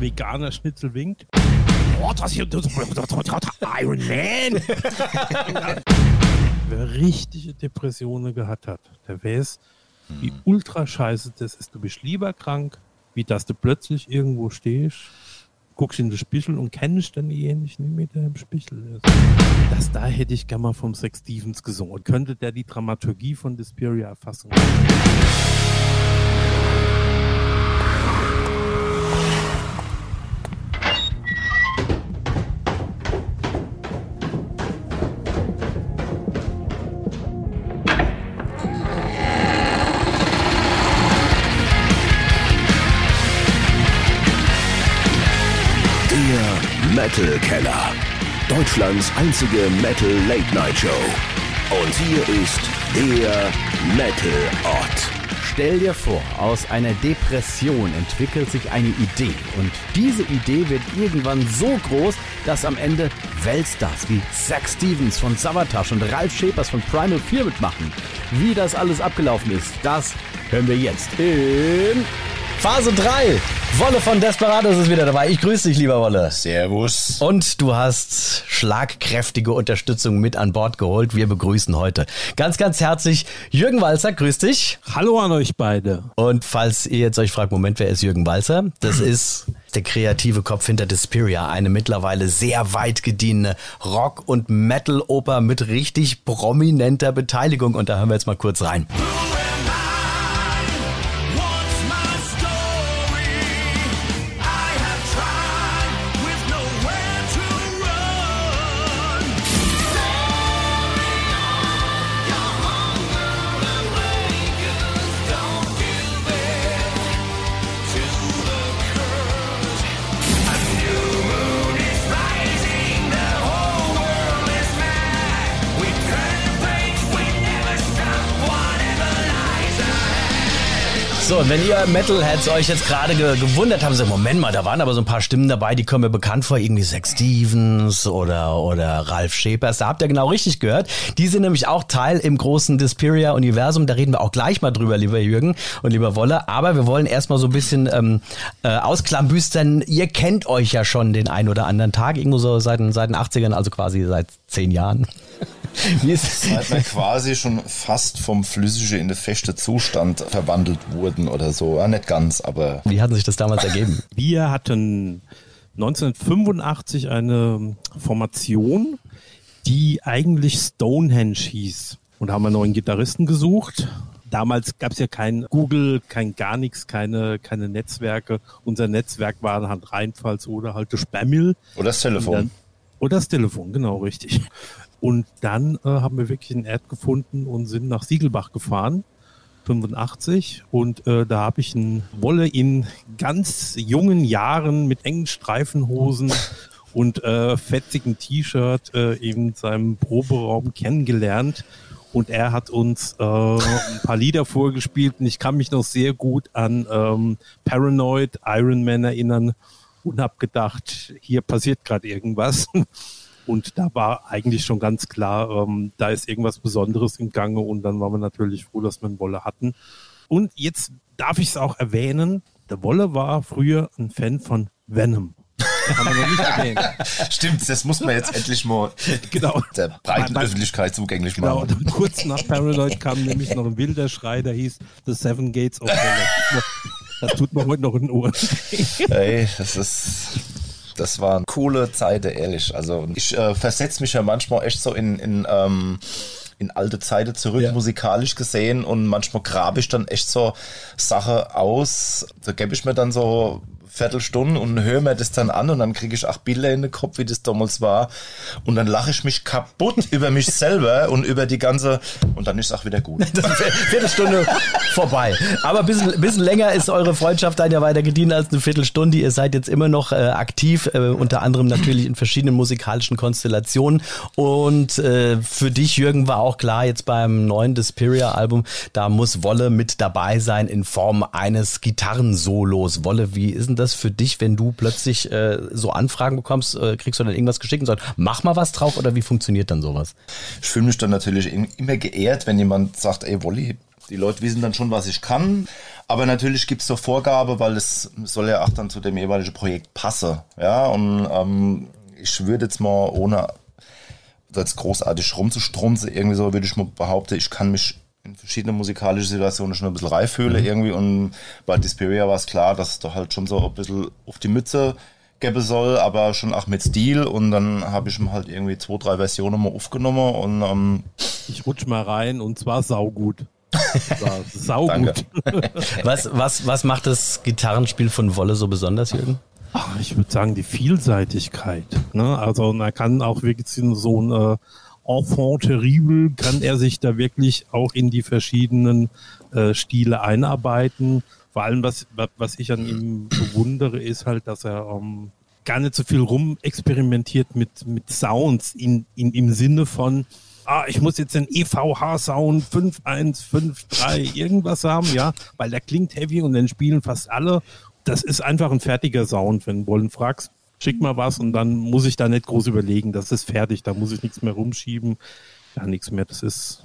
erste Veganer-Schnitzel winkt. Oh, das hier, Iron Man! Wer richtige Depressionen gehabt hat, der weiß, wie ultra scheiße das ist. Du bist lieber krank, wie dass du plötzlich irgendwo stehst, guckst in den Spiegel und kennst dann denjenigen nicht der im Spiegel ist. Das da hätte ich gerne mal vom Sex Stevens gesungen. Könnte der die Dramaturgie von Desperia erfassen? Deutschlands einzige Metal Late Night Show. Und hier ist der Metal Ort. Stell dir vor, aus einer Depression entwickelt sich eine Idee und diese Idee wird irgendwann so groß, dass am Ende Weltstars wie Zack Stevens von Savatage und Ralf Schepers von Primal 4 mitmachen. Wie das alles abgelaufen ist, das hören wir jetzt in Phase 3. Wolle von Desperados ist wieder dabei. Ich grüße dich, lieber Wolle. Servus. Und du hast schlagkräftige Unterstützung mit an Bord geholt. Wir begrüßen heute ganz, ganz herzlich Jürgen Walzer. Grüß dich. Hallo an euch beide. Und falls ihr jetzt euch fragt, Moment, wer ist Jürgen Walzer? Das ist der kreative Kopf hinter Desperia, eine mittlerweile sehr weit gediente Rock- und Metal-Oper mit richtig prominenter Beteiligung. Und da hören wir jetzt mal kurz rein. Wenn ihr Metalheads euch jetzt gerade ge gewundert habt, so, Moment mal, da waren aber so ein paar Stimmen dabei, die kommen mir bekannt vor, irgendwie Zack Stevens oder, oder Ralf Schepers. Da habt ihr genau richtig gehört. Die sind nämlich auch Teil im großen Disperia-Universum. Da reden wir auch gleich mal drüber, lieber Jürgen und lieber Wolle. Aber wir wollen erstmal so ein bisschen ähm, äh, ausklambüstern. Ihr kennt euch ja schon den ein oder anderen Tag, irgendwo so seit, seit den 80ern, also quasi seit zehn Jahren. Wie ist? Seit wir quasi schon fast vom flüssige in den feste Zustand verwandelt wurden oder so. Ja, nicht ganz, aber. Wie hat sich das damals ergeben? Wir hatten 1985 eine Formation, die eigentlich Stonehenge hieß. Und haben einen neuen Gitarristen gesucht. Damals gab es ja kein Google, kein gar nichts, keine, keine Netzwerke. Unser Netzwerk war halt Rheinpfalz oder halt das Spammel. Oder das Telefon. Dann, oder das Telefon, genau, richtig. Und dann äh, haben wir wirklich einen Erd gefunden und sind nach Siegelbach gefahren, 85. Und äh, da habe ich einen Wolle in ganz jungen Jahren mit engen Streifenhosen und äh, fetzigen T-Shirt äh, in seinem Proberaum kennengelernt. Und er hat uns äh, ein paar Lieder vorgespielt und ich kann mich noch sehr gut an ähm, Paranoid, Iron Man erinnern und habe gedacht, hier passiert gerade irgendwas. Und da war eigentlich schon ganz klar, ähm, da ist irgendwas Besonderes im Gange und dann waren wir natürlich froh, dass wir einen Wolle hatten. Und jetzt darf ich es auch erwähnen, der Wolle war früher ein Fan von Venom. Kann man noch nicht erwähnen. Stimmt, das muss man jetzt endlich mal genau. der breiten Bei- Öffentlichkeit zugänglich Genau, machen. und kurz nach Paranoid kam nämlich noch ein wilder Schrei, der hieß The Seven Gates of Hell. Das tut mir heute noch in den Ohren. Ey, das ist. Das waren coole Zeiten, ehrlich. Also ich äh, versetze mich ja manchmal echt so in, in, ähm, in alte Zeiten zurück, Ja. musikalisch gesehen. Und manchmal grabe ich dann echt so Sache aus. Da gebe ich mir dann so Viertelstunde und höre mir das dann an und dann kriege ich auch Bilder in den Kopf, wie das damals war. Und dann lache ich mich kaputt über mich selber und über die ganze. Und dann ist es auch wieder gut. Viertelstunde vorbei. Aber ein bisschen, bisschen länger ist eure Freundschaft dann ja weiter gedient als eine Viertelstunde. Ihr seid jetzt immer noch äh, aktiv, äh, unter anderem natürlich in verschiedenen musikalischen Konstellationen. Und äh, für dich, Jürgen, war auch klar, jetzt beim neuen Desperia-Album, da muss Wolle mit dabei sein in Form eines Gitarrensolos. Wolle, wie ist denn das für dich, wenn du plötzlich äh, so Anfragen bekommst? Äh, kriegst du dann irgendwas geschickt und sagst, mach mal was drauf oder wie funktioniert dann sowas? Ich fühle mich dann natürlich immer geehrt, wenn jemand sagt, ey Wolli, die Leute wissen dann schon, was ich kann. Aber natürlich gibt es so Vorgabe, weil es soll ja auch dann zu dem jeweiligen Projekt passen. Ja, und ähm, ich würde jetzt mal ohne jetzt großartig rumzustrunzen, irgendwie so würde ich mal behaupten, ich kann mich in verschiedenen musikalischen Situationen schon ein bisschen reif fühle mhm. irgendwie und bei Disperia war es klar, dass es da halt schon so ein bisschen auf die Mütze geben soll, aber schon auch mit Stil und dann habe ich mir halt irgendwie zwei, drei Versionen mal aufgenommen und ähm, ich rutsch mal rein und zwar saugut. saugut. was, was, was macht das Gitarrenspiel von Wolle so besonders, Jürgen? Ach, ich würde sagen, die Vielseitigkeit. Ne? Also man kann auch wirklich so ein äh, Enfant terrible, kann er sich da wirklich auch in die verschiedenen äh, Stile einarbeiten. Vor allem, was, was ich an ihm bewundere, ist halt, dass er ähm, gar nicht so viel rumexperimentiert mit, mit Sounds in, in, im Sinne von, ah, ich muss jetzt den EVH-Sound 5153 irgendwas haben, ja, weil der klingt heavy und dann spielen fast alle das ist einfach ein fertiger Sound. Wenn du Wollen fragst, schick mal was und dann muss ich da nicht groß überlegen. Das ist fertig, da muss ich nichts mehr rumschieben. Ja, nichts mehr. Das ist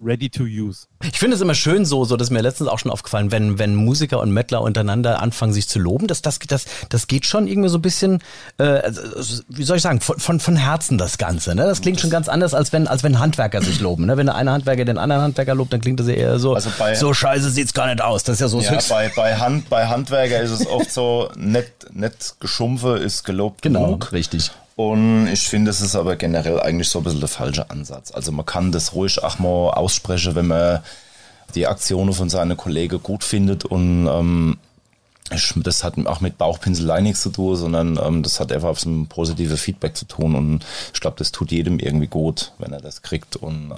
ready to use. Ich finde es immer schön so, so das ist mir letztens auch schon aufgefallen, wenn wenn Musiker und Mettler untereinander anfangen sich zu loben, das das das das geht schon irgendwie so ein bisschen äh, also, wie soll ich sagen, von von, von Herzen das ganze, ne? Das klingt schon ganz anders als wenn als wenn Handwerker sich loben, ne? Wenn der eine Handwerker den anderen Handwerker lobt, dann klingt das eher so also bei, so scheiße sieht's gar nicht aus. Das ist ja so ja, bei bei Hand bei Handwerker ist es oft so nett nett geschumpfe ist gelobt genau, genug. richtig. Und ich finde, es ist aber generell eigentlich so ein bisschen der falsche Ansatz. Also man kann das ruhig auch mal aussprechen, wenn man die Aktionen von seinen Kollegen gut findet und ähm, ich, das hat auch mit Bauchpinselei nichts zu tun, sondern ähm, das hat einfach so ein positives Feedback zu tun und ich glaube, das tut jedem irgendwie gut, wenn er das kriegt und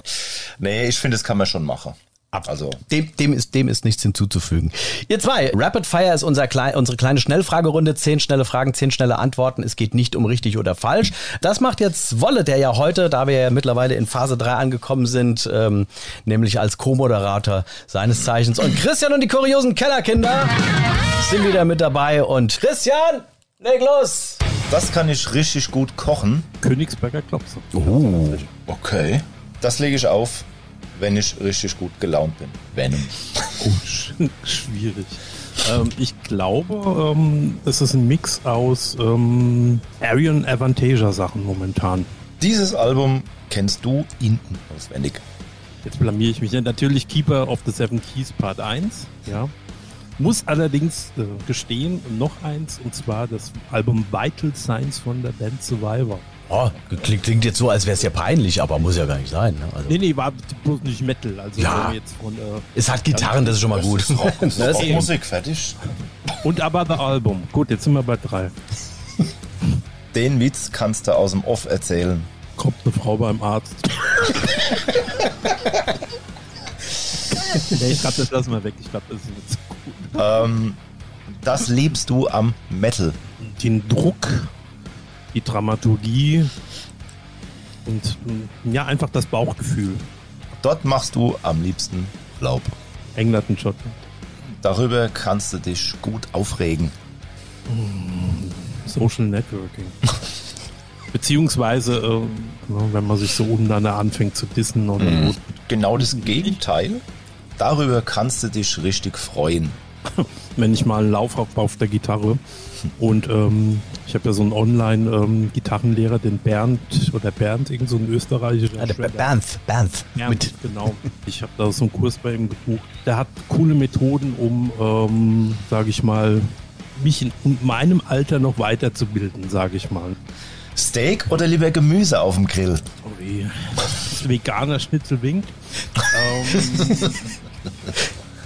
nee, ich finde, das kann man schon machen. Ab. Also dem, dem, ist, dem ist nichts hinzuzufügen. Ihr zwei, Rapid Fire ist unser klein, unsere kleine Schnellfragerunde. Zehn schnelle Fragen, zehn schnelle Antworten. Es geht nicht um richtig oder falsch. Das macht jetzt Wolle, der ja heute, da wir ja mittlerweile in Phase 3 angekommen sind, ähm, nämlich als Co-Moderator seines Zeichens. Und Christian und die kuriosen Kellerkinder sind wieder mit dabei. Und Christian, leg los! Das kann ich richtig gut kochen. Königsberger Klopse. Oh, okay. Das lege ich auf wenn ich richtig gut gelaunt bin. Wenn. Oh, schwierig. Ähm, ich glaube, ähm, es ist ein Mix aus ähm, Arian Avantasia Sachen momentan. Dieses Album kennst du hinten auswendig. Jetzt blamier ich mich. Natürlich Keeper of the Seven Keys Part 1. Ja. Muss allerdings äh, gestehen, noch eins, und zwar das Album Vital Signs von der Band Survivor. Oh, klingt, jetzt so, als wäre es ja peinlich, aber muss ja gar nicht sein. Ne? Also nee, nee, war bloß nicht Metal. Also ja. jetzt von, äh, es hat Gitarren, das ist schon mal gut. Das ist, das ist Musik, fertig. Und aber das Album. Gut, jetzt sind wir bei drei. Den Witz kannst du aus dem Off erzählen. Kommt eine Frau beim Arzt. nee, ich glaube, das lassen wir weg. Ich glaube, das ist nicht so gut. Ähm, das liebst du am Metal. Den Druck die Dramaturgie und mm, ja, einfach das Bauchgefühl. Dort machst du am liebsten Laub. England und Schottland. Darüber kannst du dich gut aufregen. Mm, Social Networking. Beziehungsweise, äh, wenn man sich so untereinander anfängt zu dissen oder mhm. Genau das Gegenteil. Darüber kannst du dich richtig freuen. wenn ich mal einen Lauf habe auf der Gitarre und ähm, ich habe ja so einen Online-Gitarrenlehrer, ähm, den Bernd oder Bernd, irgend so ein österreichischer. Der Bernd, Bernd. Bernd, genau. Ich habe da so einen Kurs bei ihm gebucht. Der hat coole Methoden, um, ähm, sage ich mal, mich in meinem Alter noch weiterzubilden, sage ich mal. Steak oder lieber Gemüse auf dem Grill? Oh weh. Veganer Schnitzel winkt. ähm,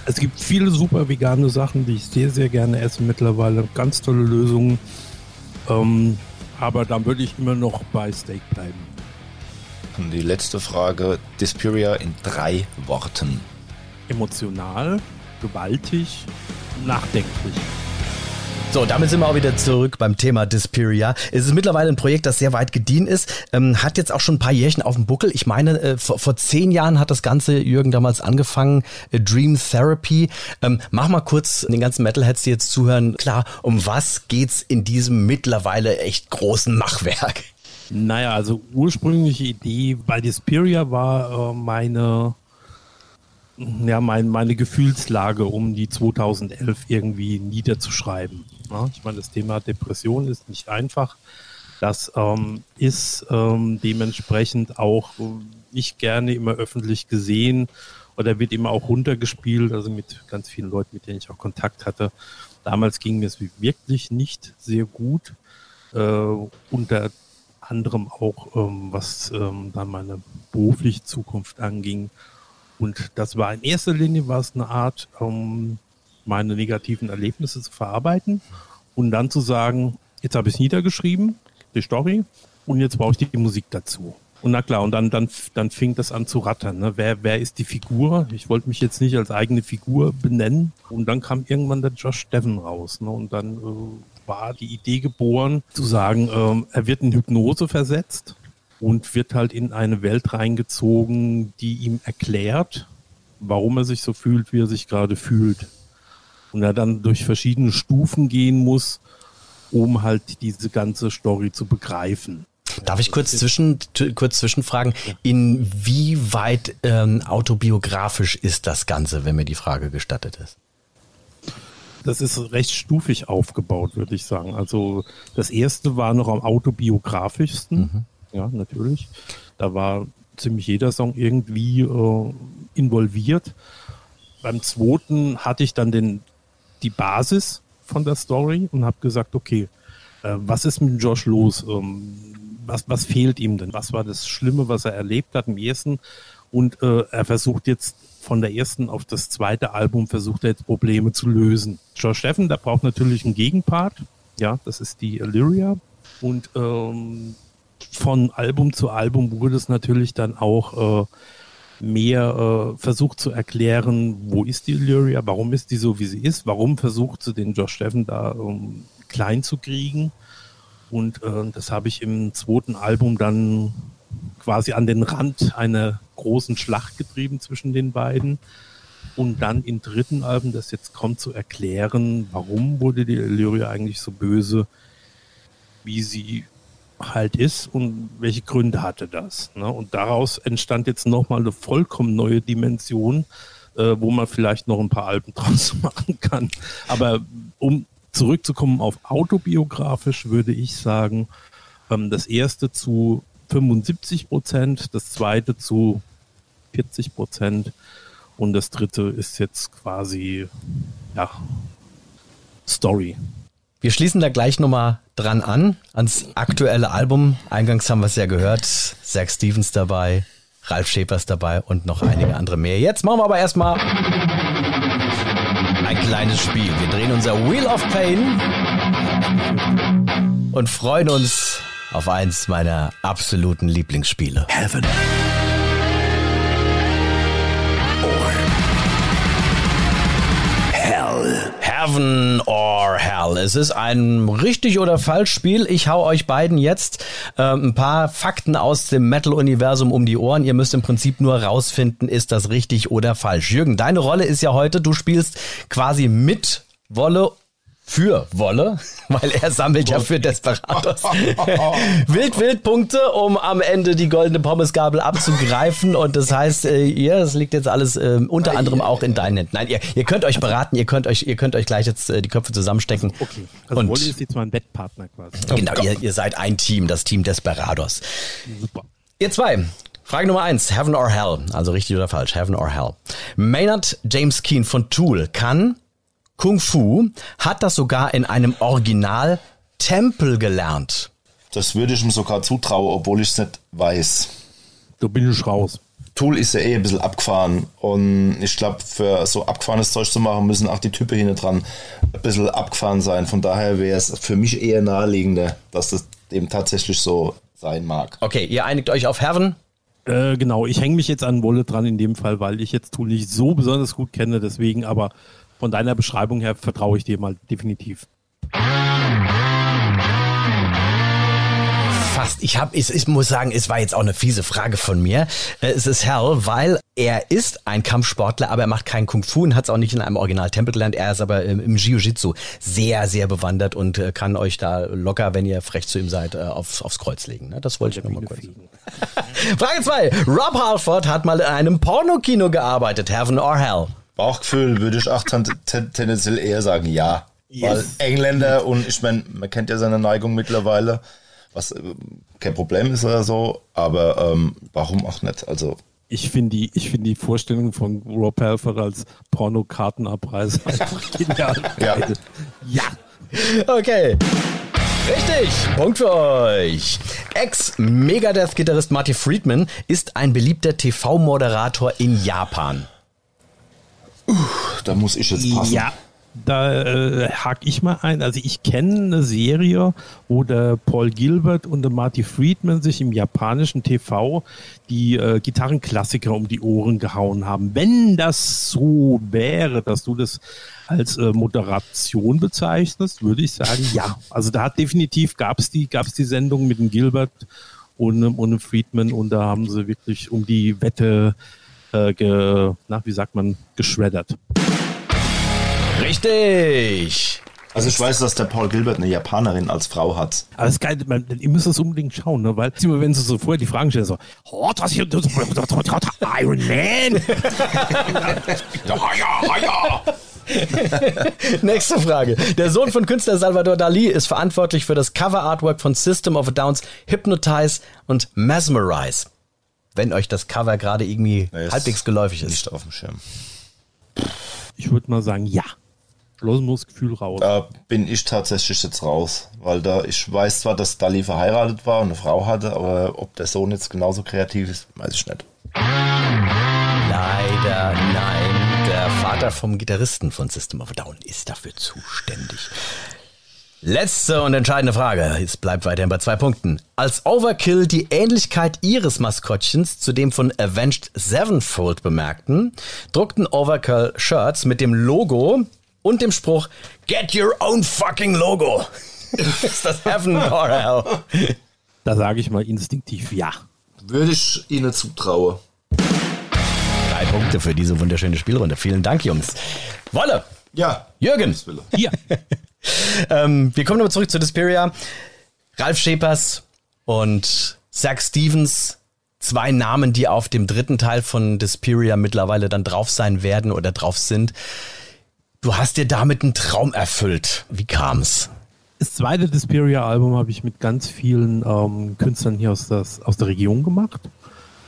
es gibt viele super vegane Sachen, die ich sehr, sehr gerne esse mittlerweile. Ganz tolle Lösungen. Ähm, aber dann würde ich immer noch bei Steak bleiben. Und die letzte Frage: Disperia in drei Worten. Emotional, gewaltig, nachdenklich. So, damit sind wir auch wieder zurück beim Thema Disperia. Es ist mittlerweile ein Projekt, das sehr weit gediehen ist, ähm, hat jetzt auch schon ein paar Jährchen auf dem Buckel. Ich meine, äh, vor, vor, zehn Jahren hat das Ganze Jürgen damals angefangen, äh, Dream Therapy. Ähm, mach mal kurz den ganzen Metalheads, die jetzt zuhören, klar, um was geht's in diesem mittlerweile echt großen Machwerk? Naja, also ursprüngliche Idee bei Disperia war äh, meine ja, mein, meine Gefühlslage um die 2011 irgendwie niederzuschreiben. Ja, ich meine, das Thema Depression ist nicht einfach. Das ähm, ist ähm, dementsprechend auch nicht gerne immer öffentlich gesehen oder wird immer auch runtergespielt, also mit ganz vielen Leuten, mit denen ich auch Kontakt hatte. Damals ging mir es wirklich nicht sehr gut, äh, unter anderem auch, ähm, was ähm, dann meine berufliche Zukunft anging. Und das war in erster Linie war es eine Art, ähm, meine negativen Erlebnisse zu verarbeiten und dann zu sagen, jetzt habe ich es niedergeschrieben, die Story, und jetzt brauche ich die Musik dazu. Und na klar, und dann, dann, dann fing das an zu rattern. Ne? Wer, wer ist die Figur? Ich wollte mich jetzt nicht als eigene Figur benennen. Und dann kam irgendwann der Josh Devon raus. Ne? Und dann äh, war die Idee geboren, zu sagen, ähm, er wird in Hypnose versetzt und wird halt in eine Welt reingezogen, die ihm erklärt, warum er sich so fühlt, wie er sich gerade fühlt. Und er dann durch verschiedene Stufen gehen muss, um halt diese ganze Story zu begreifen. Darf ich kurz zwischen kurz zwischenfragen, inwieweit ähm, autobiografisch ist das Ganze, wenn mir die Frage gestattet ist? Das ist recht stufig aufgebaut, würde ich sagen. Also das erste war noch am autobiografischsten. Mhm. Ja, natürlich. Da war ziemlich jeder Song irgendwie äh, involviert. Beim zweiten hatte ich dann den, die Basis von der Story und habe gesagt, okay, äh, was ist mit Josh los? Ähm, was, was fehlt ihm denn? Was war das Schlimme, was er erlebt hat im ersten? Und äh, er versucht jetzt von der ersten auf das zweite Album versucht er jetzt Probleme zu lösen. Josh Steffen, der braucht natürlich einen Gegenpart. Ja, das ist die Illyria. Und ähm, von Album zu Album wurde es natürlich dann auch äh, mehr äh, versucht zu erklären, wo ist die Illyria, warum ist die so, wie sie ist, warum versucht sie den Josh Steffen da ähm, klein zu kriegen. Und äh, das habe ich im zweiten Album dann quasi an den Rand einer großen Schlacht getrieben zwischen den beiden. Und dann im dritten Album, das jetzt kommt, zu erklären, warum wurde die Illyria eigentlich so böse, wie sie halt ist und welche Gründe hatte das. Ne? Und daraus entstand jetzt nochmal eine vollkommen neue Dimension, äh, wo man vielleicht noch ein paar Alben draus machen kann. Aber um zurückzukommen auf autobiografisch, würde ich sagen, ähm, das erste zu 75 Prozent, das zweite zu 40 Prozent und das dritte ist jetzt quasi ja, Story. Wir schließen da gleich nochmal dran an, ans aktuelle Album. Eingangs haben wir es ja gehört. Zach Stevens dabei, Ralf Schäpers dabei und noch einige andere mehr. Jetzt machen wir aber erstmal ein kleines Spiel. Wir drehen unser Wheel of Pain und freuen uns auf eins meiner absoluten Lieblingsspiele. Heaven. Heaven or Hell. Es ist ein richtig oder falsch Spiel. Ich hau euch beiden jetzt äh, ein paar Fakten aus dem Metal-Universum um die Ohren. Ihr müsst im Prinzip nur rausfinden, ist das richtig oder falsch. Jürgen, deine Rolle ist ja heute, du spielst quasi mit Wolle für Wolle, weil er sammelt ja für Desperados wild wild Punkte, um am Ende die goldene Pommesgabel abzugreifen und das heißt, äh, ja, das liegt jetzt alles äh, unter anderem auch in deinen Händen. Nein, ihr, ihr könnt euch beraten, ihr könnt euch ihr könnt euch gleich jetzt äh, die Köpfe zusammenstecken. Okay. Also und Wolle ist jetzt mein Wettpartner quasi. Genau, ihr, ihr seid ein Team, das Team Desperados. Super. Ihr zwei, Frage Nummer eins, Heaven or Hell, also richtig oder falsch, Heaven or Hell. Maynard James Keen von Tool kann Kung Fu, hat das sogar in einem Original Tempel gelernt. Das würde ich ihm sogar zutrauen, obwohl ich es nicht weiß. Da bin ich raus. Tool ist ja eh ein bisschen abgefahren und ich glaube, für so abgefahrenes Zeug zu machen, müssen auch die Typen hinten dran ein bisschen abgefahren sein. Von daher wäre es für mich eher naheliegender, dass das eben tatsächlich so sein mag. Okay, ihr einigt euch auf Herren? Äh, genau, ich hänge mich jetzt an Wolle dran in dem Fall, weil ich jetzt Tool nicht so besonders gut kenne, deswegen aber von deiner Beschreibung her vertraue ich dir mal definitiv. Fast. Ich habe, ich, ich muss sagen, es war jetzt auch eine fiese Frage von mir. Äh, es ist hell, weil Er ist ein Kampfsportler, aber er macht keinen Kung Fu und hat es auch nicht in einem Original-Tempel gelernt. Er ist aber im, im Jiu-Jitsu sehr, sehr bewandert und äh, kann euch da locker, wenn ihr frech zu ihm seid, äh, aufs, aufs Kreuz legen. Ne? Das wollte ich nochmal kurz. Frage 2. Rob Halford hat mal in einem Pornokino gearbeitet. Heaven or Hell? Bauchgefühl würde ich auch ten ten tendenziell eher sagen, ja. Yes. Weil Engländer und ich meine, man kennt ja seine Neigung mittlerweile, was äh, kein Problem ist oder so, aber ähm, warum auch nicht? Also ich finde die, ich finde die Vorstellung von Rob Halford als Pornokartenabreißer einfach genial. ja. ja. Okay. Richtig, Punkt für euch. Ex-Megadeth-Gitarrist Marty Friedman ist ein beliebter TV-Moderator in Japan. Da muss ich jetzt passen. Ja, da äh, hake ich mal ein. Also ich kenne eine Serie, wo der Paul Gilbert und der Marty Friedman sich im japanischen TV die äh, Gitarrenklassiker um die Ohren gehauen haben. Wenn das so wäre, dass du das als äh, Moderation bezeichnest, würde ich sagen, ja. Also da hat definitiv gab's die, gab's die Sendung mit dem Gilbert und, und dem Friedman und da haben sie wirklich um die Wette äh, ge, na, wie sagt man, geschreddert. Richtig. Also ich weiß, dass der Paul Gilbert eine Japanerin als Frau hat. Aber das ist geil, man, ihr müsst das unbedingt schauen, ne? weil wenn sie so vorher die Fragen stellen, so, oh, das hier, das, Iron Man. ja, ja, ja. Nächste Frage. Der Sohn von Künstler Salvador Dali ist verantwortlich für das Cover Artwork von System of a Downs Hypnotize und Mesmerize. Wenn euch das Cover gerade irgendwie nee, halbwegs geläufig ist. Nicht auf dem Schirm. Ich würde mal sagen, ja. Gefühl raus. Da bin ich tatsächlich jetzt raus, weil da ich weiß zwar, dass Dali verheiratet war und eine Frau hatte, aber ob der Sohn jetzt genauso kreativ ist, weiß ich nicht. Leider nein. Der Vater vom Gitarristen von System of a Down ist dafür zuständig. Letzte und entscheidende Frage. Es bleibt weiterhin bei zwei Punkten. Als Overkill die Ähnlichkeit ihres Maskottchens zu dem von Avenged Sevenfold bemerkten, druckten Overkill Shirts mit dem Logo und dem Spruch Get your own fucking Logo. ist das Heaven or Hell? Da sage ich mal instinktiv ja. Würde ich Ihnen zutrauen. Drei Punkte für diese wunderschöne Spielrunde. Vielen Dank, Jungs. Wolle. Ja. Jürgen. Hier. ähm, wir kommen nochmal zurück zu Desperia. Ralf Schepers und Zach Stevens, zwei Namen, die auf dem dritten Teil von Desperia mittlerweile dann drauf sein werden oder drauf sind. Du hast dir damit einen Traum erfüllt. Wie kam's? Das zweite Desperia-Album habe ich mit ganz vielen ähm, Künstlern hier aus, das, aus der Region gemacht.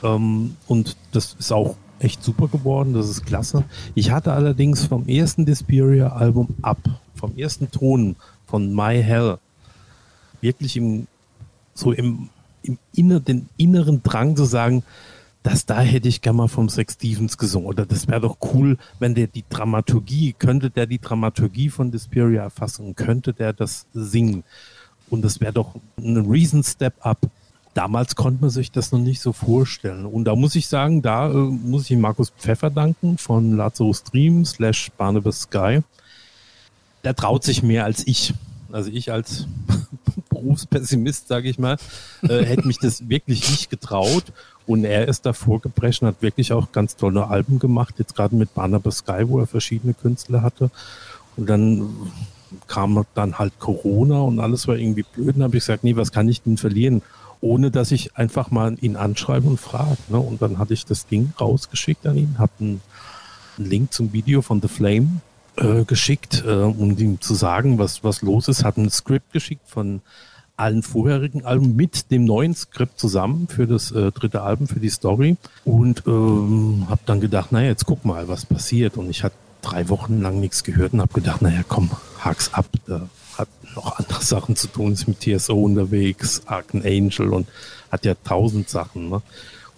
Ähm, und das ist auch echt super geworden, das ist klasse. Ich hatte allerdings vom ersten Desperia-Album ab vom ersten Ton von My Hell wirklich im, so im, im inner, den inneren Drang zu sagen, dass da hätte ich gerne mal vom Sex Stevens gesungen. Oder das wäre doch cool, wenn der die Dramaturgie, könnte der die Dramaturgie von Desperia erfassen, könnte der das singen. Und das wäre doch ein Reason Step Up. Damals konnte man sich das noch nicht so vorstellen. Und da muss ich sagen, da äh, muss ich Markus Pfeffer danken von Lazarus Stream slash Barnabas Sky der traut sich mehr als ich. Also ich als Berufspessimist, sage ich mal, äh, hätte mich das wirklich nicht getraut. Und er ist davor geprescht und hat wirklich auch ganz tolle Alben gemacht, jetzt gerade mit Barnabas Sky, wo er verschiedene Künstler hatte. Und dann kam dann halt Corona und alles war irgendwie blöd. Und habe ich gesagt, nee, was kann ich denn verlieren? Ohne dass ich einfach mal ihn anschreibe und frage. Ne? Und dann hatte ich das Ding rausgeschickt an ihn, habe einen, einen Link zum Video von The Flame äh, geschickt, äh, um ihm zu sagen, was, was los ist, hat ein Skript geschickt von allen vorherigen Alben mit dem neuen Skript zusammen für das äh, dritte Album, für die Story und ähm, habe dann gedacht, naja, jetzt guck mal, was passiert und ich hatte drei Wochen lang nichts gehört und habe gedacht, naja, komm, hak's ab, da noch andere Sachen zu tun, ist mit TSO unterwegs, Arken Angel und hat ja tausend Sachen. Ne?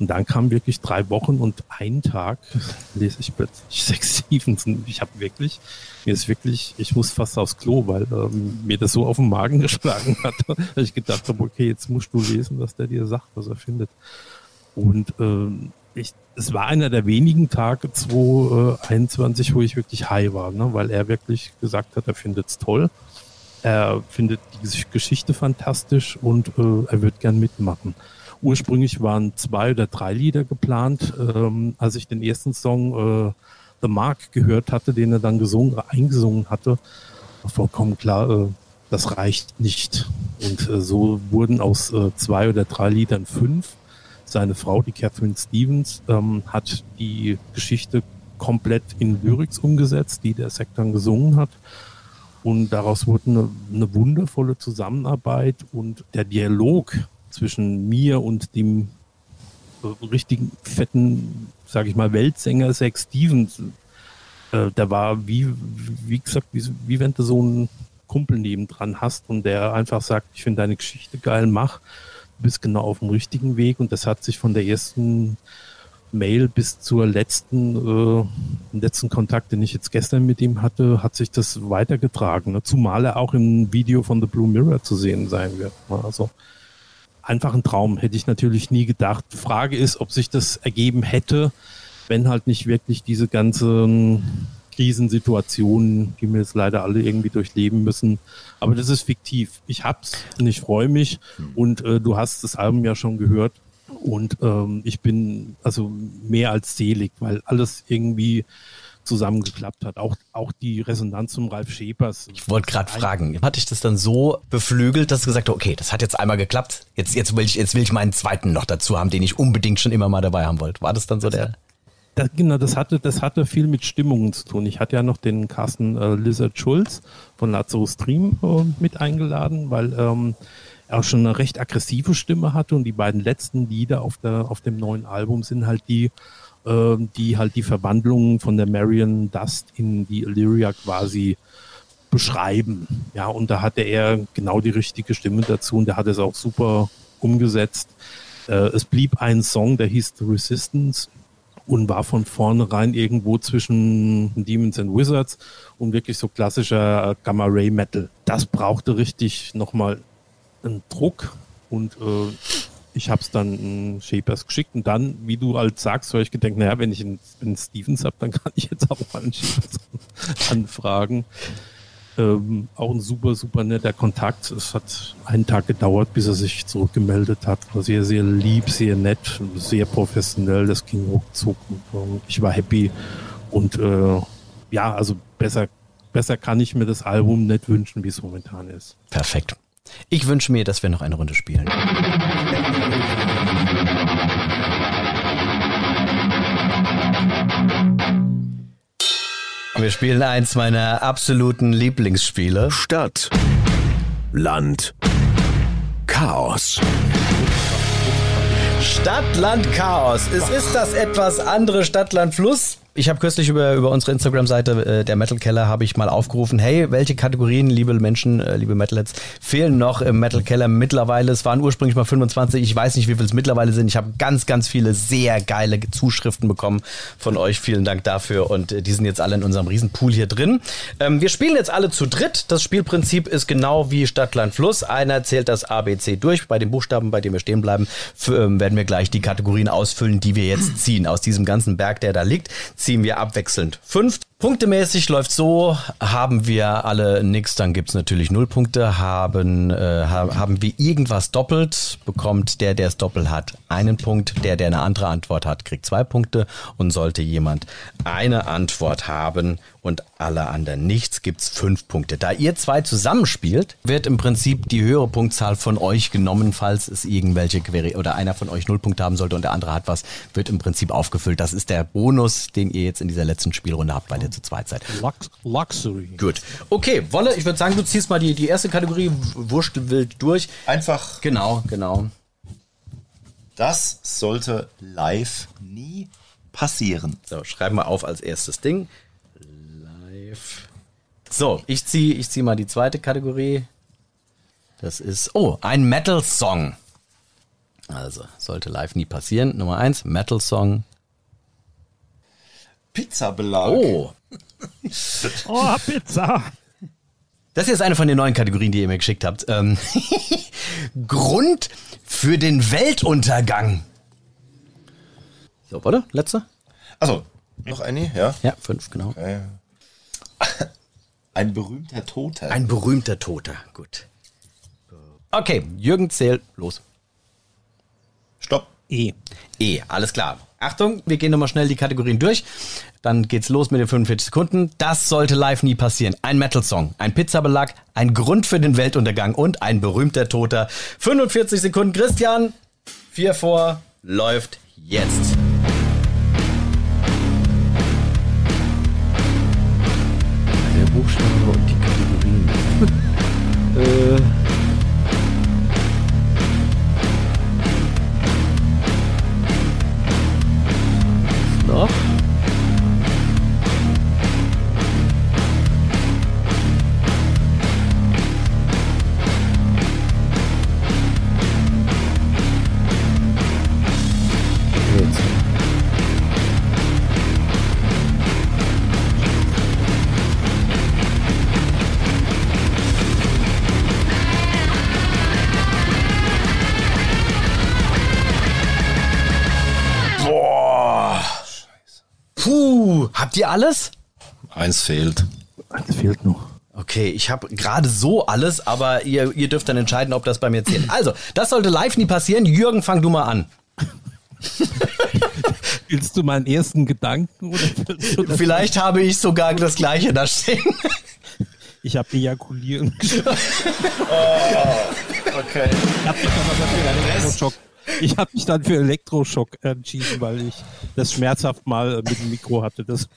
Und dann kam wirklich drei Wochen und einen Tag lese ich plötzlich Sex Stevenson. Ich habe wirklich, mir ist wirklich, ich muss fast aufs Klo, weil ähm, mir das so auf den Magen geschlagen hat, dass ich gedacht habe, okay, jetzt musst du lesen, was der dir sagt, was er findet. Und ähm, ich, es war einer der wenigen Tage 2021, wo ich wirklich high war, ne? weil er wirklich gesagt hat, er findet es toll. Er findet die Geschichte fantastisch und äh, er wird gern mitmachen. Ursprünglich waren zwei oder drei Lieder geplant. Ähm, als ich den ersten Song äh, The Mark gehört hatte, den er dann gesungen, eingesungen hatte, war vollkommen klar, äh, das reicht nicht. Und äh, so wurden aus äh, zwei oder drei Liedern fünf. Seine Frau, die Catherine Stevens, ähm, hat die Geschichte komplett in Lyrics umgesetzt, die der Sektan gesungen hat. Und daraus wurde eine, eine wundervolle Zusammenarbeit und der Dialog zwischen mir und dem richtigen fetten, sage ich mal, Weltsänger Zach Stevens, äh, der war wie, wie gesagt, wie, wie wenn du so einen Kumpel nebendran hast und der einfach sagt, ich finde deine Geschichte geil, mach, du bist genau auf dem richtigen Weg. Und das hat sich von der ersten Mail bis zur letzten, äh, letzten Kontakt, den ich jetzt gestern mit ihm hatte, hat sich das weitergetragen. Ne? Zumal er auch im Video von The Blue Mirror zu sehen sein wird. Ne? Also einfach ein Traum, hätte ich natürlich nie gedacht. Frage ist, ob sich das ergeben hätte, wenn halt nicht wirklich diese ganzen Krisensituationen, die wir jetzt leider alle irgendwie durchleben müssen. Aber das ist fiktiv. Ich hab's und ich freue mich. Und äh, du hast das Album ja schon gehört. Und ähm, ich bin also mehr als selig, weil alles irgendwie zusammengeklappt hat. Auch, auch die Resonanz zum Ralf Schepers. Ich wollte gerade fragen, hatte ich das dann so beflügelt, dass du gesagt hast, okay, das hat jetzt einmal geklappt, jetzt, jetzt, will ich, jetzt will ich meinen zweiten noch dazu haben, den ich unbedingt schon immer mal dabei haben wollte. War das dann so das der? Das, genau, das hatte, das hatte viel mit Stimmungen zu tun. Ich hatte ja noch den Carsten äh, Lizard Schulz von Lazarus Stream äh, mit eingeladen, weil ähm, auch schon eine recht aggressive Stimme hatte und die beiden letzten Lieder auf, der, auf dem neuen Album sind halt die, äh, die halt die Verwandlung von der Marion Dust in die Illyria quasi beschreiben. Ja, und da hatte er genau die richtige Stimme dazu und der hat es auch super umgesetzt. Äh, es blieb ein Song, der hieß The Resistance und war von vornherein irgendwo zwischen Demons and Wizards und wirklich so klassischer Gamma Ray Metal. Das brauchte richtig nochmal einen Druck und äh, ich habe es dann Shapers geschickt und dann, wie du halt sagst, habe ich gedacht, naja, wenn ich einen, einen Stevens habe, dann kann ich jetzt auch mal einen Shapers anfragen. Ähm, auch ein super, super netter Kontakt. Es hat einen Tag gedauert, bis er sich zurückgemeldet hat. War sehr, sehr lieb, sehr nett, sehr professionell. Das ging ruckzuck. Und, ich war happy. Und äh, ja, also besser, besser kann ich mir das Album nicht wünschen, wie es momentan ist. Perfekt. Ich wünsche mir, dass wir noch eine Runde spielen. Wir spielen eins meiner absoluten Lieblingsspiele. Stadt, Land, Chaos. Stadt, Land, Chaos. Es ist das etwas andere Stadt, Land, Fluss ich habe kürzlich über, über unsere Instagram-Seite äh, der Metal Keller habe ich mal aufgerufen, hey, welche Kategorien, liebe Menschen, äh, liebe Metalheads, fehlen noch im Metal Keller mittlerweile? Es waren ursprünglich mal 25, ich weiß nicht, wie viel es mittlerweile sind. Ich habe ganz, ganz viele sehr geile Zuschriften bekommen von euch. Vielen Dank dafür und äh, die sind jetzt alle in unserem Riesenpool hier drin. Ähm, wir spielen jetzt alle zu dritt. Das Spielprinzip ist genau wie Stadt, Land, Fluss. Einer zählt das ABC durch. Bei den Buchstaben, bei denen wir stehen bleiben, ähm, werden wir gleich die Kategorien ausfüllen, die wir jetzt ziehen aus diesem ganzen Berg, der da liegt ziehen wir abwechselnd fünf. Punktemäßig läuft so, haben wir alle nix, dann gibt's natürlich null Punkte. Haben, äh, haben wir irgendwas doppelt, bekommt der, der es doppelt hat, einen Punkt. Der, der eine andere Antwort hat, kriegt zwei Punkte. Und sollte jemand eine Antwort haben und alle anderen nichts, gibt's fünf Punkte. Da ihr zwei zusammenspielt, wird im Prinzip die höhere Punktzahl von euch genommen, falls es irgendwelche Query oder einer von euch null Punkte haben sollte und der andere hat was, wird im Prinzip aufgefüllt. Das ist der Bonus, den ihr jetzt in dieser letzten Spielrunde habt, weil ihr zu zweit seid. Lux Luxury. Gut. Okay, Wolle, ich würde sagen, du ziehst mal die, die erste Kategorie Wurstwild durch. Einfach. Genau, genau. Das sollte live nie passieren. So, schreiben wir auf als erstes Ding. Live. So, ich ziehe ich zieh mal die zweite Kategorie. Das ist, oh, ein Metal-Song. Also, sollte live nie passieren. Nummer eins, Metal-Song. Pizzabelag. Oh, Oh, Pizza. Das hier ist eine von den neuen Kategorien, die ihr mir geschickt habt. Ähm, Grund für den Weltuntergang. So, warte, letzte? Also, noch eine, ja? Ja, fünf, genau. Okay. Ein berühmter Toter. Ein berühmter Toter, gut. Okay, Jürgen zählt los. E. E, alles klar. Achtung, wir gehen nochmal schnell die Kategorien durch. Dann geht's los mit den 45 Sekunden. Das sollte live nie passieren. Ein Metal-Song, ein Pizzabelag, ein Grund für den Weltuntergang und ein berühmter Toter. 45 Sekunden. Christian, 4 vor, läuft jetzt. Ihr alles? Eins fehlt. Eins fehlt noch. Okay, ich habe gerade so alles, aber ihr, ihr dürft dann entscheiden, ob das bei mir zählt. Also, das sollte live nie passieren. Jürgen, fang du mal an. Willst du meinen ersten Gedanken oder willst du das? Vielleicht habe ich sogar das gleiche da stehen. Ich habe ejakulieren. Okay. Ich habe mich dann aber für Elektroschock. Ich habe mich dann für Elektroschock entschieden, weil ich das schmerzhaft mal mit dem Mikro hatte. Das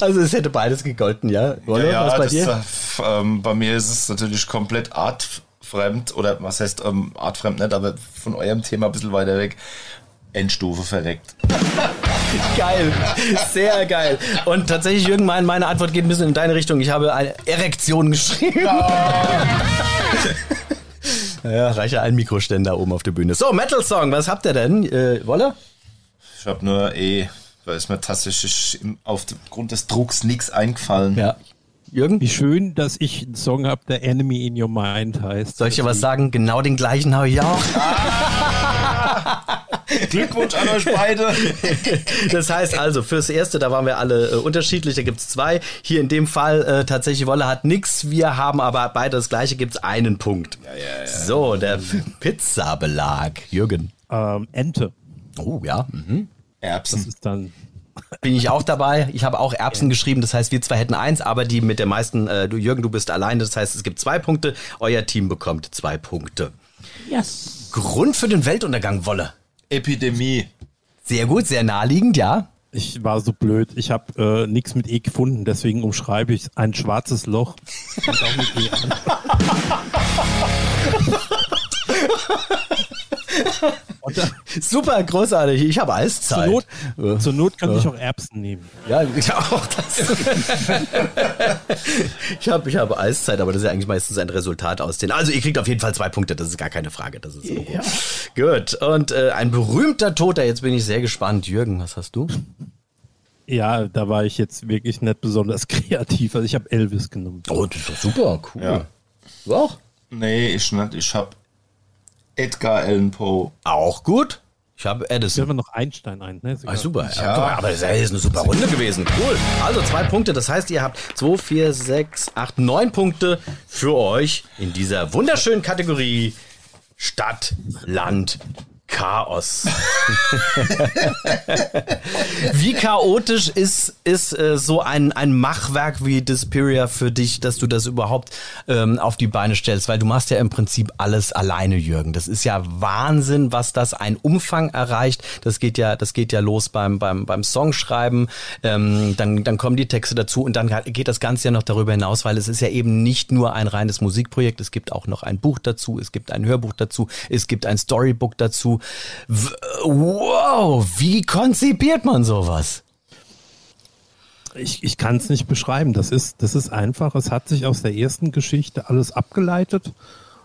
Also es hätte beides gegolten, ja? Wolle, Ja, was ja bei das, dir? äh, ähm, bei mir ist es natürlich komplett artfremd oder was heißt ähm, artfremd nicht, aber von eurem Thema ein bisschen weiter weg. Endstufe verreckt. Geil, sehr geil. Und tatsächlich, Jürgen, mein, meine Antwort geht ein bisschen in deine Richtung. Ich habe eine Erektion geschrieben. Ja, reicher ein Mikroständer oben auf der Bühne. So, Metal Song, was habt ihr denn? Äh, Wolle? Ich habe nur eh, weil ist mir tatsächlich aufgrund des Drucks nichts eingefallen. Ja. Jürgen? Wie schön, dass ich einen Song habe, der Enemy in Your Mind heißt. Soll ich dir was sagen? Genau den gleichen habe ich auch. Glückwunsch an euch beide. Das heißt also, fürs Erste, da waren wir alle äh, unterschiedlich, da gibt's zwei. Hier in dem Fall äh, tatsächlich Wolle hat nix, wir haben aber beide das gleiche, gibt's einen Punkt. So, der Pizzabelag. Jürgen. Ähm, Ente. Oh ja, mhm. Das Erbsen. ist dann. bin ich auch dabei. Ich habe auch Erbsen geschrieben, das heißt, wir zwei hätten eins, aber die mit der meisten, äh, du Jürgen, du bist alleine, das heißt, es gibt zwei Punkte, euer Team bekommt zwei Punkte. Yes. Grund für den Weltuntergang, Wolle. Epidemie. Sehr gut, sehr naheliegend, ja. Ich war so blöd. Ich habe äh, nichts mit E gefunden, deswegen umschreibe ich ein schwarzes Loch. Super, großartig. Ich habe zur, Eiszeit. Not, Äh, zur Not kann ich auch Erbsen nehmen. Ja, ich auch das. ich habe ich hab Eiszeit, aber das ist ja eigentlich meistens ein Resultat aus den. Also ihr kriegt auf jeden Fall zwei Punkte, das ist gar keine Frage. Das ist Logo. Gut. Und äh, ein berühmter Toter, jetzt bin ich sehr gespannt. Jürgen, was hast du? Ja, da war ich jetzt wirklich nicht besonders kreativ. Also ich habe Elvis genommen. Oh, das ist doch super, cool. Ja. Du auch? Nee, ich nicht. Ich hab Edgar Allan Poe. Auch gut. Ich habe Jetzt Edison. wir noch Einstein ein. Ne? Ah, super. Ja. Aber das ist eine super Runde gewesen. Cool. Also zwei Punkte. Das heißt, ihr habt zwei, vier, sechs, acht, neun Punkte für euch in dieser wunderschönen Kategorie Stadt, Land, Chaos. wie chaotisch ist, ist äh, so ein, ein Machwerk wie Disperia für dich, dass du das überhaupt ähm, auf die Beine stellst? Weil du machst ja im Prinzip alles alleine, Jürgen. Das ist ja Wahnsinn, was das ein Umfang erreicht. Das geht ja, das geht ja los beim, beim, beim Songschreiben. Ähm, dann, dann kommen die Texte dazu und dann geht das Ganze ja noch darüber hinaus, weil es ist ja eben nicht nur ein reines Musikprojekt. Es gibt auch noch ein Buch dazu, es gibt ein Hörbuch dazu, es gibt ein Storybook dazu. Wow, wie konzipiert man sowas? Ich, ich kann es nicht beschreiben. Das ist, das ist einfach. Es hat sich aus der ersten Geschichte alles abgeleitet.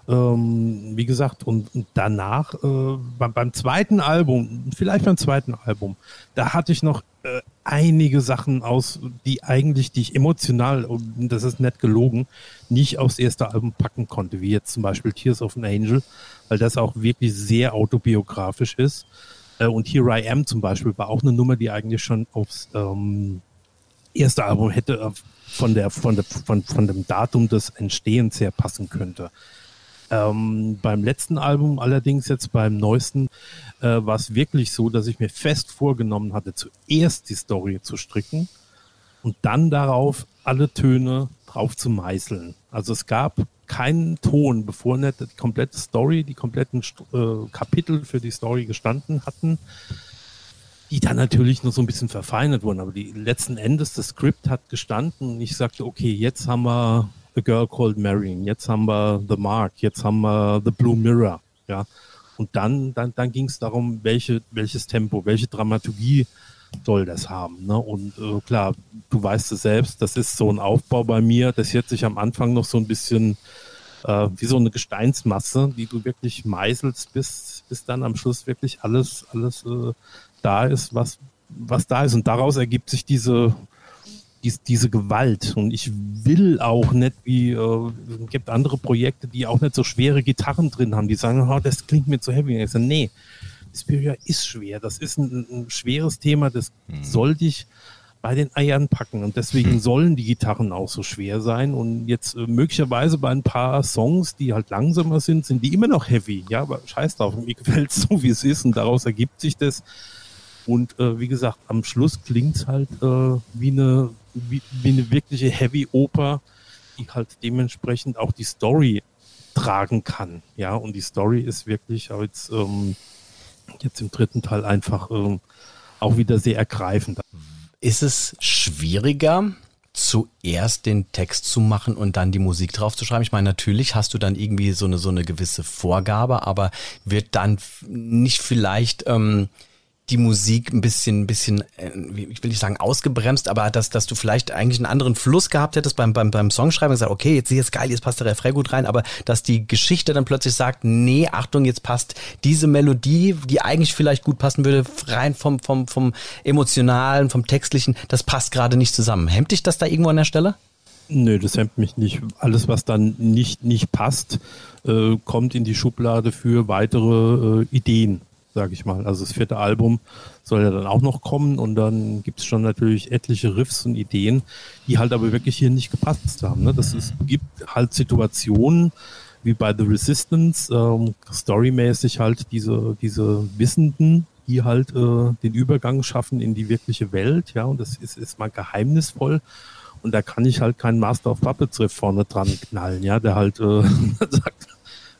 Ähm, wie gesagt, und, und danach, äh, beim, beim zweiten Album, vielleicht beim zweiten Album, da hatte ich noch äh, einige Sachen aus, die eigentlich, die ich emotional, das ist nicht gelogen, nicht aufs erste Album packen konnte, wie jetzt zum Beispiel Tears of an Angel, weil das auch wirklich sehr autobiografisch ist. Äh, und Here I Am zum Beispiel war auch eine Nummer, die eigentlich schon aufs ähm, erste Album hätte äh, von der, von der, von, von dem Datum des Entstehens her passen könnte. Ähm, beim letzten Album allerdings jetzt beim neuesten äh, war es wirklich so, dass ich mir fest vorgenommen hatte, zuerst die Story zu stricken und dann darauf alle Töne drauf zu meißeln. Also es gab keinen Ton, bevor nicht die komplette Story, die kompletten äh, Kapitel für die Story gestanden hatten, die dann natürlich nur so ein bisschen verfeinert wurden. Aber die letzten Endes, das Skript hat gestanden und ich sagte, okay, jetzt haben wir A Girl Called Marion, jetzt haben wir The Mark, jetzt haben wir The Blue Mirror, ja. Und dann, dann, dann ging es darum, welche, welches Tempo, welche Dramaturgie soll das haben. Ne? Und äh, klar, du weißt es selbst, das ist so ein Aufbau bei mir, das hört sich am Anfang noch so ein bisschen äh, wie so eine Gesteinsmasse, die du wirklich meißelst, bis, bis dann am Schluss wirklich alles, alles äh, da ist, was, was da ist. Und daraus ergibt sich diese, dies, diese Gewalt. Und ich will auch nicht, wie äh, es gibt andere Projekte, die auch nicht so schwere Gitarren drin haben, die sagen, oh, das klingt mir zu heavy. Ich sage, nee, Spiria ist schwer. Das ist ein, ein schweres Thema, das hm. sollte ich bei den Eiern packen. Und deswegen hm. sollen die Gitarren auch so schwer sein. Und jetzt äh, möglicherweise bei ein paar Songs, die halt langsamer sind, sind die immer noch heavy. Ja, aber scheiß drauf, mir gefällt es so, wie es ist. Und daraus ergibt sich das. Und äh, wie gesagt, am Schluss klingt's halt äh, wie, eine, wie, wie eine wirkliche Heavy-Oper, die halt dementsprechend auch die Story tragen kann. Ja, und die Story ist wirklich als ähm, jetzt im dritten Teil einfach ähm, auch wieder sehr ergreifend. Ist es schwieriger, zuerst den Text zu machen und dann die Musik drauf zu schreiben? Ich meine, natürlich hast du dann irgendwie so eine so eine gewisse Vorgabe, aber wird dann nicht vielleicht ähm, die Musik ein bisschen, ein bisschen, äh, ich will nicht sagen ausgebremst, aber dass, dass du vielleicht eigentlich einen anderen Fluss gehabt hättest beim, beim, beim Songschreiben und gesagt, okay, jetzt ist geil, jetzt passt der Refrain gut rein, aber dass die Geschichte dann plötzlich sagt, nee, Achtung, jetzt passt diese Melodie, die eigentlich vielleicht gut passen würde, rein vom, vom, vom emotionalen, vom textlichen, das passt gerade nicht zusammen. Hemmt dich das da irgendwo an der Stelle? Nö, das hemmt mich nicht. Alles, was dann nicht, nicht passt, äh, kommt in die Schublade für weitere äh, Ideen sage ich mal. Also das vierte Album soll ja dann auch noch kommen und dann gibt es schon natürlich etliche Riffs und Ideen, die halt aber wirklich hier nicht gepasst haben. Ne? Das ist, gibt halt Situationen wie bei The Resistance, ähm, storymäßig halt diese, diese Wissenden, die halt äh, den Übergang schaffen in die wirkliche Welt, ja, und das ist, ist mal geheimnisvoll. Und da kann ich halt keinen Master of Puppets Riff vorne dran knallen, ja, der halt äh, sagt,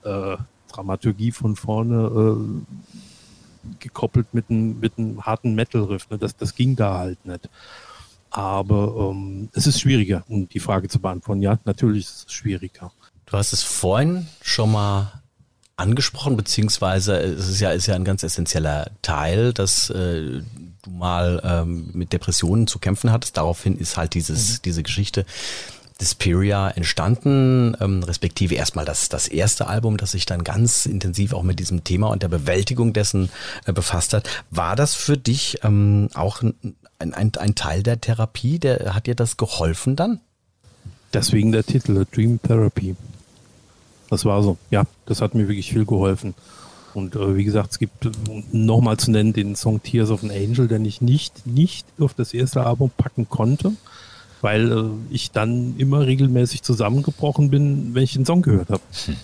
äh, Dramaturgie von vorne äh, gekoppelt mit einem, mit einem harten Metal-Riff. Ne? Das, das ging da halt nicht. Aber ähm, es ist schwieriger, um die Frage zu beantworten. Ja, natürlich ist es schwieriger. Du hast es vorhin schon mal angesprochen, beziehungsweise es ist ja, ist ja ein ganz essentieller Teil, dass äh, du mal ähm, mit Depressionen zu kämpfen hattest. Daraufhin ist halt dieses, mhm. diese Geschichte Disperia entstanden, ähm, respektive erstmal das, das erste Album, das sich dann ganz intensiv auch mit diesem Thema und der Bewältigung dessen äh, befasst hat. War das für dich ähm, auch ein, ein, ein Teil der Therapie? Der, hat dir das geholfen dann? Deswegen der Titel, Dream Therapy. Das war so. Ja, das hat mir wirklich viel geholfen. Und äh, wie gesagt, es gibt nochmal zu nennen den Song Tears of an Angel, den ich nicht, nicht auf das erste Album packen konnte weil äh, ich dann immer regelmäßig zusammengebrochen bin, wenn ich den Song gehört habe. Hm.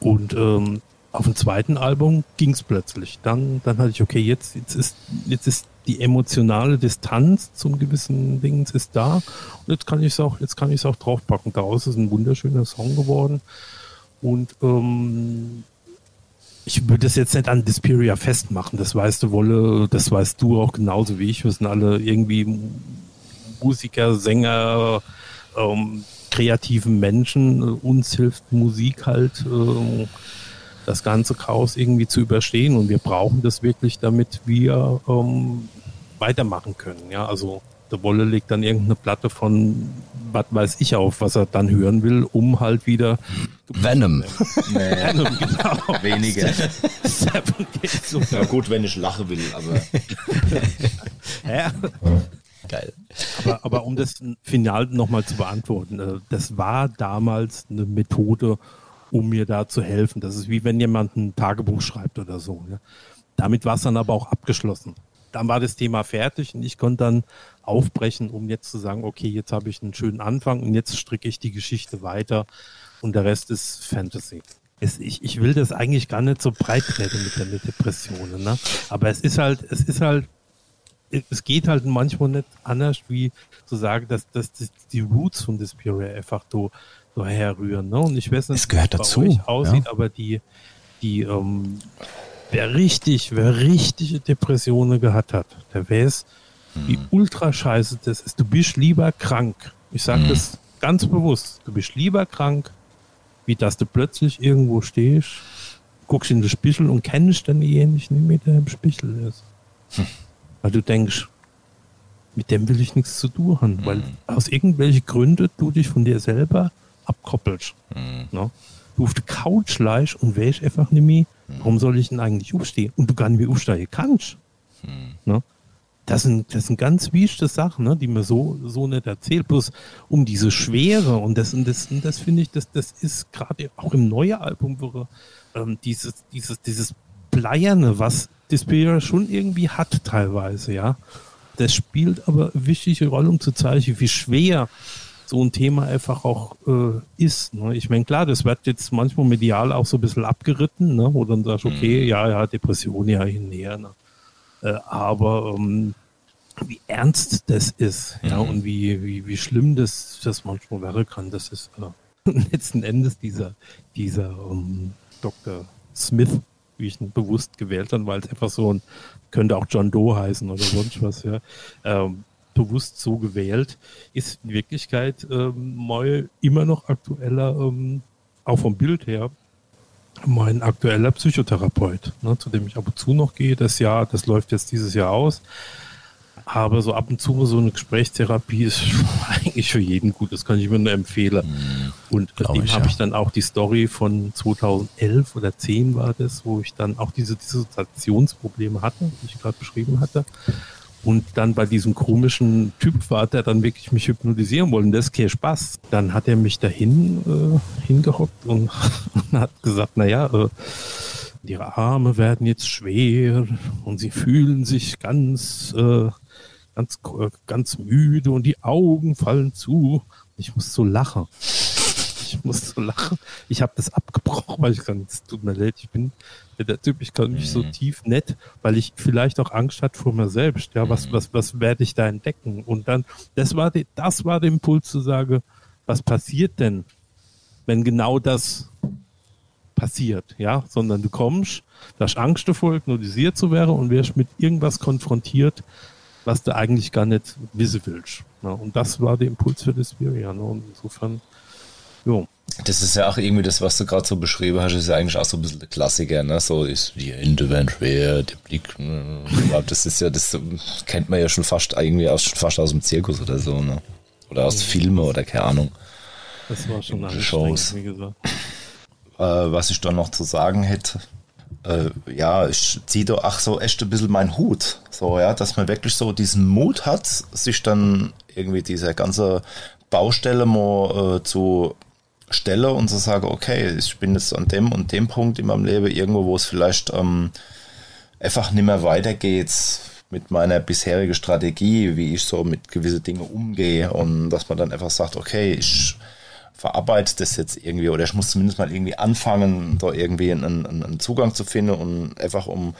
Und ähm, auf dem zweiten Album ging es plötzlich. Dann, dann hatte ich, okay, jetzt, jetzt, ist, jetzt ist die emotionale Distanz zum gewissen Ding ist da. Und jetzt kann ich es auch, jetzt kann ich es auch draufpacken. Daraus ist ein wunderschöner Song geworden. Und ähm, ich würde es jetzt nicht an Disperia festmachen. Das weißt du, Wolle, das weißt du auch genauso wie ich. Wir sind alle irgendwie Musiker, Sänger, ähm, kreativen Menschen. Uns hilft Musik halt, äh, das ganze Chaos irgendwie zu überstehen. Und wir brauchen das wirklich, damit wir ähm, weitermachen können. Ja, also der Wolle legt dann irgendeine Platte von was weiß ich auf, was er dann hören will, um halt wieder Venom. Nee. Venom, genau. Weniger. Ja gut, wenn ich lachen will, aber. ja. Geil. Aber, aber um das Final nochmal zu beantworten, äh, das war damals eine Methode, um mir da zu helfen. Das ist wie wenn jemand ein Tagebuch schreibt oder so. Damit war es dann aber auch abgeschlossen. dann war das Thema fertig und ich konnte dann aufbrechen, um jetzt zu sagen, okay, jetzt habe ich einen schönen Anfang und jetzt stricke ich die Geschichte weiter und der Rest ist Fantasy. Es, ich, ich will das eigentlich gar nicht so breit treten mit den Depressionen, ne? Aber es ist halt, es ist halt, es geht halt manchmal nicht anders, wie zu sagen, dass, dass die, die Roots von Despair einfach so, so herrühren. Ne? Und ich weiß nicht, Es gehört wie bei dazu, euch aussieht, ja. aber die, die, ähm, wer richtig, wer richtige Depressionen gehabt hat, der weiß, wie ultra scheiße das ist. Du bist lieber krank. Ich sage das ganz bewusst. Du bist lieber krank, wie dass du plötzlich irgendwo stehst, guckst in den Spiegel und kennst dann denjenigen nicht mehr, der im Spiegel ist. Weil du denkst, mit dem will ich nichts zu tun haben, weil aus irgendwelchen Gründen du dich von dir selber abkoppelst. Ne? Du auf der Couch leist und weißt einfach nicht mehr, warum soll ich denn eigentlich aufstehen? Und du gar nicht mehr aufstehen kannst. Ne? Das sind, das sind ganz wichtige Sachen, ne, die man so, so nicht erzählt. Bloß um diese Schwere und das, und das, und das finde ich, das, das ist gerade auch im neuen Album, wo, ähm, dieses, dieses, dieses Bleierne, was Despair schon irgendwie hat teilweise, ja. Das spielt aber eine wichtige Rolle, um zu zeigen, wie schwer so ein Thema einfach auch äh, ist. Ne? Ich meine, klar, das wird jetzt manchmal medial auch so ein bisschen abgeritten, ne? wo dann sagst, okay, ja, ja, Depression, ja, hin näher. Ne? Äh, aber ähm, wie ernst das ist, ja, und wie, wie, wie schlimm das, das manchmal werden kann, das ist äh, letzten Endes dieser, dieser ähm, Dr. Smith, wie ich ihn bewusst gewählt habe, weil es einfach so ein, könnte auch John Doe heißen oder sonst was, ja, ähm, bewusst so gewählt, ist in Wirklichkeit ähm, mal immer noch aktueller, ähm, auch vom Bild her, mein aktueller Psychotherapeut, ne, zu dem ich ab und zu noch gehe. Das Jahr, das läuft jetzt dieses Jahr aus. Aber so ab und zu so eine Gesprächstherapie ist eigentlich für jeden gut. Das kann ich mir nur empfehlen. und glaub dem ich, habe ja. ich dann auch die Story von 2011 oder 10 war das, wo ich dann auch diese Dissoziationsprobleme hatte, die ich gerade beschrieben hatte. Und dann bei diesem komischen Typ war, der dann wirklich mich hypnotisieren wollte. Und das ist kein Spaß. Dann hat er mich dahin äh, hingehockt und, und hat gesagt, naja, äh, ihre Arme werden jetzt schwer und sie fühlen sich ganz, äh, ganz, ganz müde und die Augen fallen zu. Ich muss so lachen. Ich muss so lachen. Ich habe das abgebrochen, weil ich kann, es tut mir leid, ich bin der Typ, ich kann mich so tief nett, weil ich vielleicht auch Angst hatte vor mir selbst. Ja, was, was, was werde ich da entdecken? Und dann, das war die, das war der Impuls zu sagen, was passiert denn, wenn genau das passiert, ja, sondern du kommst, da hast Angst davor, hypnotisiert zu werden und wirst mit irgendwas konfrontiert, was du eigentlich gar nicht wissen willst. Ne? Und das war der Impuls für das Bier, ja. Ne? Und insofern, jo. Das ist ja auch irgendwie das, was du gerade so beschrieben hast, ist ja eigentlich auch so ein bisschen der Klassiker, ne? So ist die werden schwer, der Blick, ich glaub, das ist ja, das kennt man ja schon fast irgendwie aus, fast aus dem Zirkus oder so, ne? Oder aus Filmen oder keine Ahnung. Das war schon anstrengend, Shows. wie gesagt. Äh, was ich da noch zu sagen hätte, äh, ja, ich ziehe da auch so echt ein bisschen meinen Hut. So, ja, dass man wirklich so diesen Mut hat, sich dann irgendwie diese ganze Baustelle mal äh, zu stellen und zu sagen, okay, ich bin jetzt an dem und dem Punkt in meinem Leben irgendwo, wo es vielleicht ähm, einfach nicht mehr weitergeht mit meiner bisherigen Strategie, wie ich so mit gewissen Dingen umgehe und dass man dann einfach sagt, okay, ich verarbeite das jetzt irgendwie oder ich muss zumindest mal irgendwie anfangen, da irgendwie einen, einen, Zugang zu finden und einfach um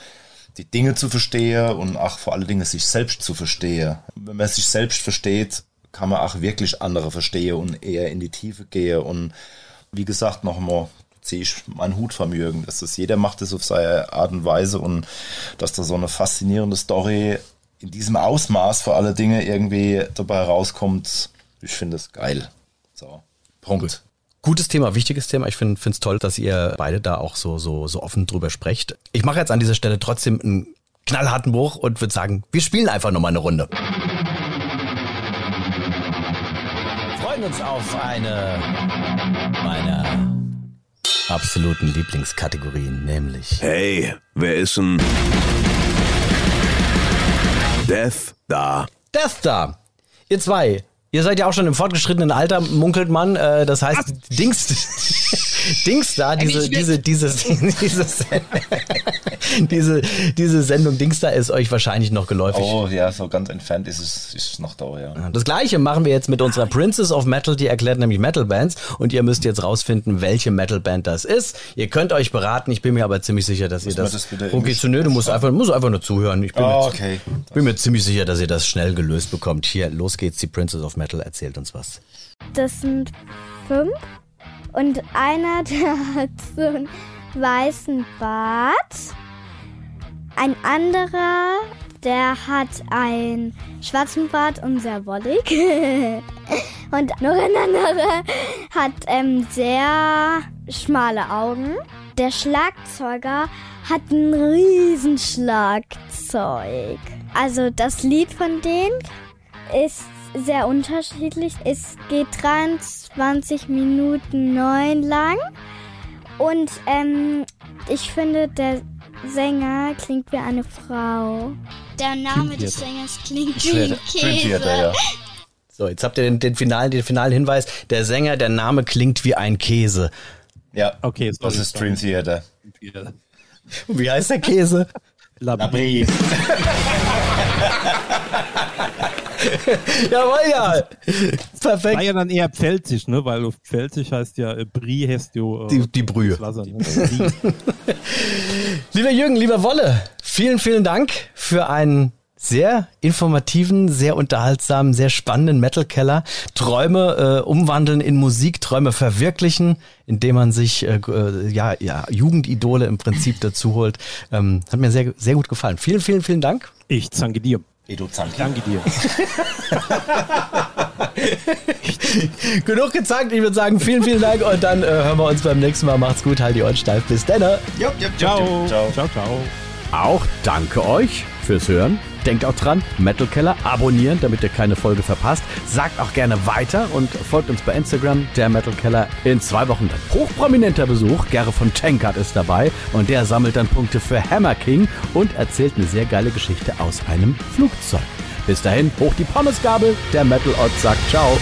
die Dinge zu verstehen und auch vor allen Dingen sich selbst zu verstehen. Wenn man sich selbst versteht, kann man auch wirklich andere verstehen und eher in die Tiefe gehen und wie gesagt, nochmal ziehe ich meinen Hut vom Jürgen. Das jeder macht es auf seine Art und Weise und dass da so eine faszinierende Story in diesem Ausmaß vor alle Dinge irgendwie dabei rauskommt, ich finde es geil. So, Punkt. Gutes Thema, wichtiges Thema. Ich finde es toll, dass ihr beide da auch so, so, so offen drüber sprecht. Ich mache jetzt an dieser Stelle trotzdem einen knallharten Bruch und würde sagen, wir spielen einfach nochmal eine Runde. Freuen uns auf eine meiner absoluten Lieblingskategorien, nämlich Hey, wer ist denn Death da? Death Star. Ihr zwei, ihr seid ja auch schon im fortgeschrittenen Alter, munkelt man. Äh, das heißt, Dings, Dings da, diese, diese, dieses, dieses, diese, diese Sendung Dings da ist euch wahrscheinlich noch geläufig. Oh ja, so ganz entfernt ist es ist noch da, ja. Das gleiche machen wir jetzt mit unserer Princess of Metal, die erklärt nämlich Metal Bands und ihr müsst jetzt rausfinden, welche Metal Band das ist. Ihr könnt euch beraten, ich bin mir aber ziemlich sicher, dass ihr das. das Englisch zu nö, du musst einfach, musst einfach nur zuhören. Ich bin, Ah, mir, okay. bin mir ziemlich sicher, dass ihr das schnell gelöst bekommt. Hier, los geht's, die Princess of Metal erzählt uns was. Das sind fünf. Und einer, der hat so einen weißen Bart. Ein anderer, der hat einen schwarzen Bart und sehr wollig. und noch ein anderer hat ähm, sehr schmale Augen. Der Schlagzeuger hat ein Riesenschlagzeug. Also das Lied von denen ist sehr unterschiedlich. Es geht 23 Minuten 9 lang. Und ähm, ich finde, der Sänger klingt wie eine Frau. Der Name des Sängers klingt wie ein Theater, Käse. ja. So, jetzt habt ihr den, den, finalen, den finalen Hinweis. Der Sänger, der Name klingt wie ein Käse. Ja, Okay, das sorry, ist Dream Theater. Und wie heißt der Käse? Labri. Jawohl, ja. War Perfekt. ja dann eher pfälzisch, ne? Weil auf pfälzisch heißt ja äh, Brie heißt ja äh, Die, die Brühe. Wasser. Ne? Lieber Jürgen, lieber Wolle, vielen, vielen Dank für einen sehr informativen, sehr unterhaltsamen, sehr spannenden Metal Keller. Träume äh, umwandeln in Musik, Träume verwirklichen, indem man sich äh, äh, ja, ja, Jugendidole im Prinzip dazu holt. Ähm, hat mir sehr, sehr gut gefallen. Vielen, vielen, vielen Dank. Ich zanke dir. Edo Zanki. Danke dir. Genug gezeigt. Ich würde sagen, vielen, vielen Dank und dann äh, hören wir uns beim nächsten Mal. Macht's gut, halt die Ohren steif. Bis dann. Ciao. Ciao. Ciao, ciao. Auch danke euch fürs Hören. Denkt auch dran, Metal Keller abonnieren, damit ihr keine Folge verpasst. Sagt auch gerne weiter und folgt uns bei Instagram, der Metal Keller. In zwei Wochen dann hochprominenter Besuch. Gere von Tankard ist dabei und der sammelt dann Punkte für Hammer King und erzählt eine sehr geile Geschichte aus einem Flugzeug. Bis dahin, hoch die Pommesgabel. Der Metal Ott sagt Ciao.